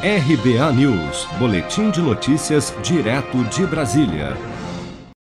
RBA News, Boletim de Notícias, direto de Brasília.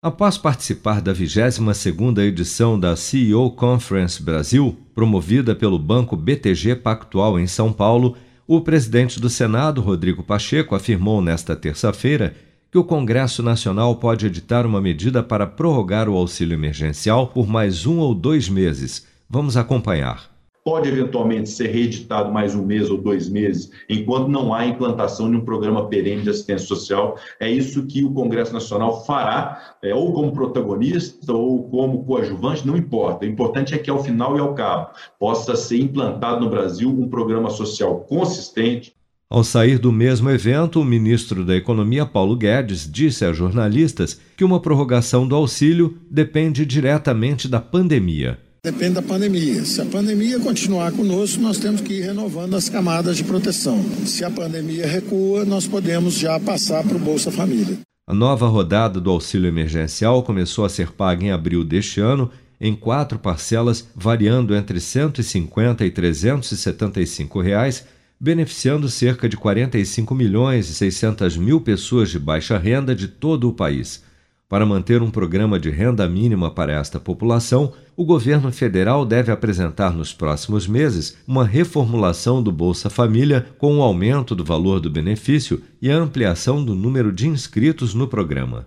Após participar da 22ª edição da CEO Conference Brasil, promovida pelo Banco BTG Pactual em São Paulo, o presidente do Senado, Rodrigo Pacheco, afirmou nesta terça-feira que o Congresso Nacional pode editar uma medida para prorrogar o auxílio emergencial por mais um ou dois meses. Vamos acompanhar pode eventualmente ser reeditado mais um mês ou dois meses, enquanto não há implantação de um programa perene de assistência social. É isso que o Congresso Nacional fará, é, ou como protagonista ou como coadjuvante, não importa. O importante é que, ao final e ao cabo, possa ser implantado no Brasil um programa social consistente. Ao sair do mesmo evento, o ministro da Economia, Paulo Guedes, disse a jornalistas que uma prorrogação do auxílio depende diretamente da pandemia. Depende da pandemia. Se a pandemia continuar conosco, nós temos que ir renovando as camadas de proteção. Se a pandemia recua, nós podemos já passar para o Bolsa Família. A nova rodada do auxílio emergencial começou a ser paga em abril deste ano, em quatro parcelas, variando entre R$ 150 e 375 reais, beneficiando cerca de 45 milhões e 600 mil pessoas de baixa renda de todo o país. Para manter um programa de renda mínima para esta população, o governo federal deve apresentar nos próximos meses uma reformulação do Bolsa Família com o aumento do valor do benefício e a ampliação do número de inscritos no programa.